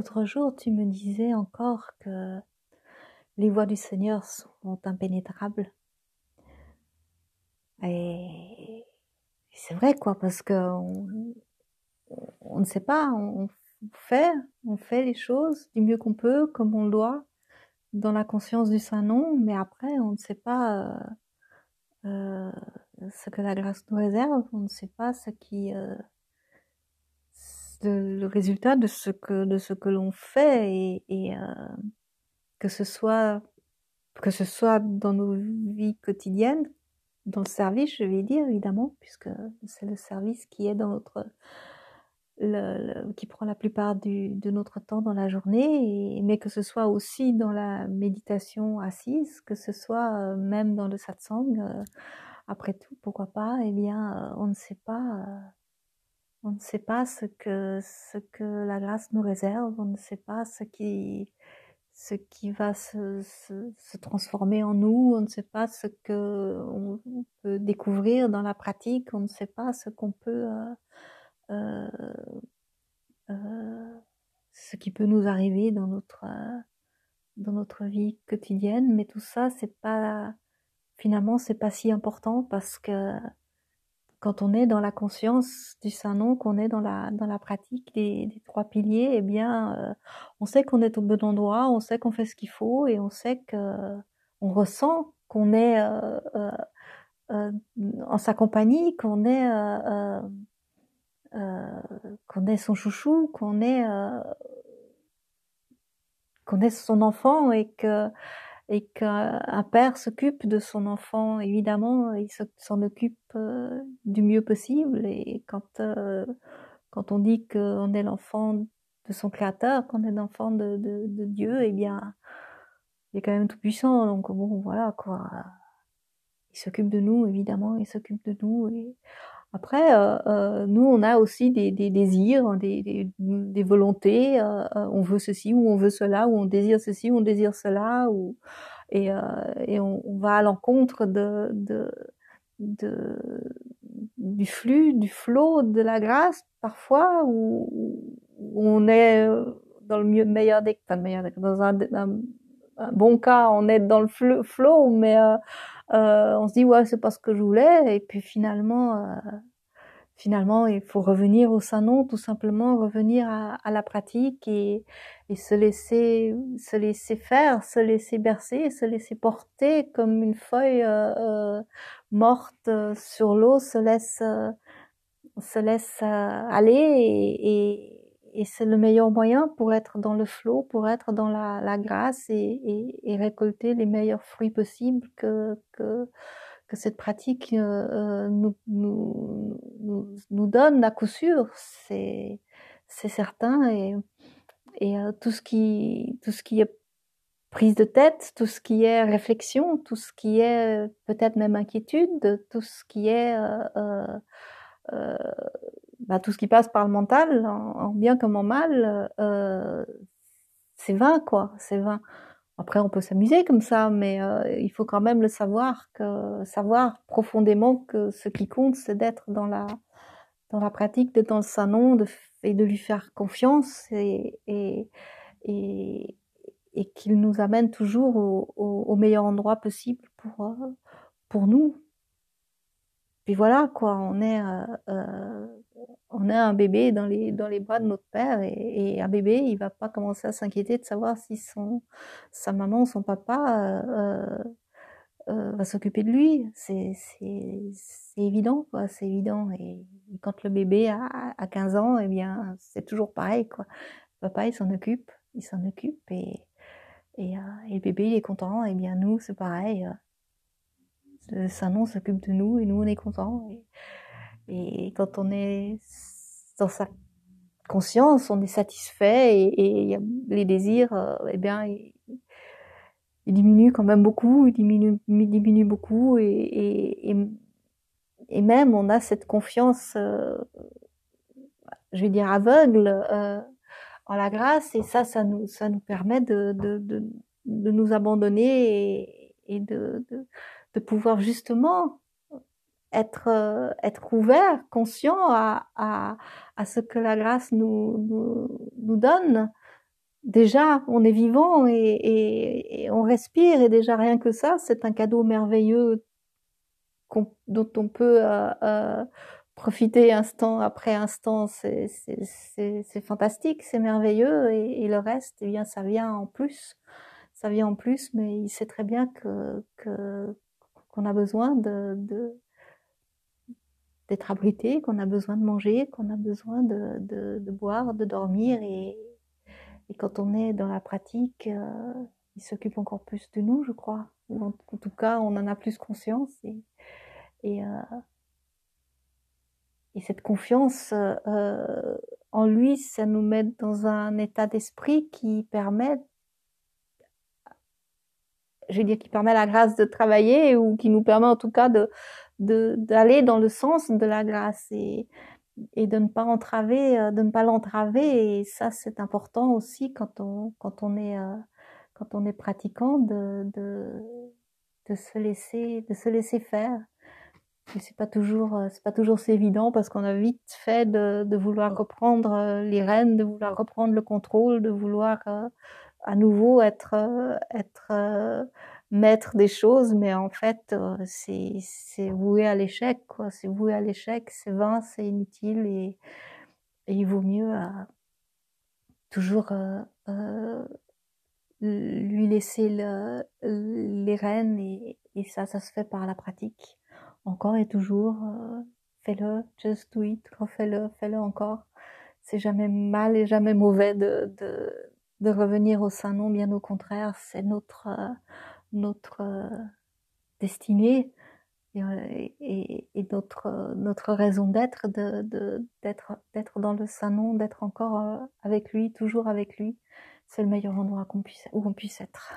L'autre jour, tu me disais encore que les voies du Seigneur sont impénétrables. Et c'est vrai, quoi, parce que on, ne sait pas, on fait, on fait les choses du mieux qu'on peut, comme on doit, dans la conscience du Saint-Nom, mais après, on ne sait pas euh, euh, ce que la grâce nous réserve, on ne sait pas ce qui, euh, le résultat de ce que de ce que l'on fait et, et euh, que ce soit que ce soit dans nos vies quotidiennes, dans le service, je vais dire évidemment, puisque c'est le service qui est dans notre le, qui prend la plupart du, de notre temps dans la journée, mais que ce soit aussi dans la méditation assise, que ce soit euh, même dans le satsang, euh, après tout, pourquoi pas, eh bien, euh, on ne sait pas, on ne sait pas ce que, ce que la grâce nous réserve, on ne sait pas ce qui, ce qui va se, se, se transformer en nous, on ne sait pas ce que on peut découvrir dans la pratique, on ne sait pas ce qu'on peut euh, euh, ce qui peut nous arriver dans notre dans notre vie quotidienne, mais tout ça, c'est pas finalement c'est pas si important parce que quand on est dans la conscience du Saint-Nom, qu'on est dans la dans la pratique des, trois piliers, eh bien, euh, on sait qu'on est au bon endroit, on sait qu'on fait ce qu'il faut et on sait que on ressent qu'on est euh, euh, en sa compagnie, qu'on est euh, qu'on est son chouchou, qu'on est euh, qu'on est son enfant et que et qu'un père s'occupe de son enfant, évidemment, il s'en occupe euh, du mieux possible. Et quand quand on dit qu'on est l'enfant de son créateur, qu'on est l'enfant de, de, de, Dieu, eh bien, il est quand même tout puissant. Donc bon, voilà quoi. Il s'occupe de nous, évidemment, il s'occupe de nous. Et après, euh, euh, nous, on a aussi des, des désirs, des, des, des volontés. Euh, euh, on veut ceci ou on veut cela, ou on désire ceci ou on désire cela, ou et, euh, et on, va à l'encontre de, de, de, du flux, du flot de la grâce parfois, où, où on est dans le mieux, meilleur des, enfin, meilleur des, dans un, un, un, bon cas, on est dans le flot, mais euh, on se dit ouais c'est pas ce que je voulais. Et puis finalement euh, finalement il faut revenir au Saint-Nom tout simplement revenir à, à la pratique et, et, se laisser se laisser faire se laisser bercer se laisser porter comme une feuille euh, euh morte euh, sur l'eau se laisse se laisse aller et et c'est le meilleur moyen pour être dans le flot, pour être dans la, grâce et, récolter les meilleurs fruits possibles que, que, que cette pratique euh, nous, nous, nous, nous, donne à coup sûr, c'est, certain. Et, et euh, tout, ce qui, tout ce qui est prise de tête, tout ce qui est réflexion, tout ce qui est peut-être même inquiétude, tout ce qui est... Euh, euh, euh bah, tout ce qui passe par le mental, en, en bien comme en mal, euh, c'est vain, quoi. C'est vain. Après, on peut s'amuser comme ça, mais euh, il faut quand même le savoir, que savoir profondément que ce qui compte, c'est d'être dans la dans la pratique, d'être dans le Saint-Nom, de, et de lui faire confiance et, et, et, et qu'il nous amène toujours au, au, au, meilleur endroit possible pour, euh, pour nous. Puis voilà, quoi, on est euh, euh on a un bébé dans les dans les bras de notre père et, et un bébé il va pas commencer à s'inquiéter de savoir si son sa maman ou son papa euh, euh, va s'occuper de lui. C'est évident quoi c'est évident. Et, quand le bébé a, a 15 ans eh bien c'est toujours pareil quoi. Papa il s'en occupe il s'en occupe et et, euh, et, le bébé il est content. Et bien nous c'est pareil Saint-Nom s'occupe de nous et nous on est content et, quand on est dans sa conscience, on est satisfait et, les désirs, euh, eh bien, ils, diminuent quand même beaucoup, ils diminuent, beaucoup et, et, même on a cette confiance, euh, je vais dire aveugle, euh, en la grâce et ça, ça nous, ça nous permet de, de, de, nous abandonner et, de, de pouvoir justement être euh, être ouvert, conscient à, à, à ce que la grâce nous, nous, nous donne déjà on est vivant et, on respire et déjà rien que ça, c'est un cadeau merveilleux dont on peut euh, euh, profiter instant après instant. C'est fantastique, c'est merveilleux et, le reste, eh bien, ça vient en plus. Ça vient en plus, mais il sait très bien que a besoin d'être abrité, qu'on a besoin de manger, qu'on a besoin de, boire, de dormir. Et, quand on est dans la pratique, euh, il s'occupe encore plus de nous, je crois. En, tout cas, on en a plus conscience. Et, euh, et cette confiance euh, en lui, ça nous met dans un état d'esprit qui permet je veux dire, qui permet la grâce de travailler ou qui nous permet en tout cas de, d'aller dans le sens de la grâce et, et de ne pas entraver, euh, de ne pas l'entraver. Et ça, c'est important aussi quand on, quand on est, euh, quand on est pratiquant de, de, de se laisser, de se laisser faire. Et c'est pas toujours, euh, c'est pas toujours c'est évident parce qu'on a vite fait de, de vouloir reprendre les rênes, de vouloir reprendre le contrôle, de vouloir à nouveau être, être maître des choses, mais en fait, euh, c'est, c'est voué à l'échec, quoi. C'est voué à l'échec, c'est vain, c'est inutile et, il vaut mieux euh, toujours euh, euh, lui laisser le, les rênes et, et, ça, ça se fait par la pratique. Encore et toujours, fais-le, just do it, refais-le, fais-le encore. C'est jamais mal et jamais mauvais de, de, de revenir au sein non, bien au contraire, c'est notre notre euh, destinée et, euh, notre, euh, notre raison d'être, de, de, d'être, d'être dans le salon, d'être encore avec lui, toujours avec lui. C'est le meilleur endroit où on puisse être.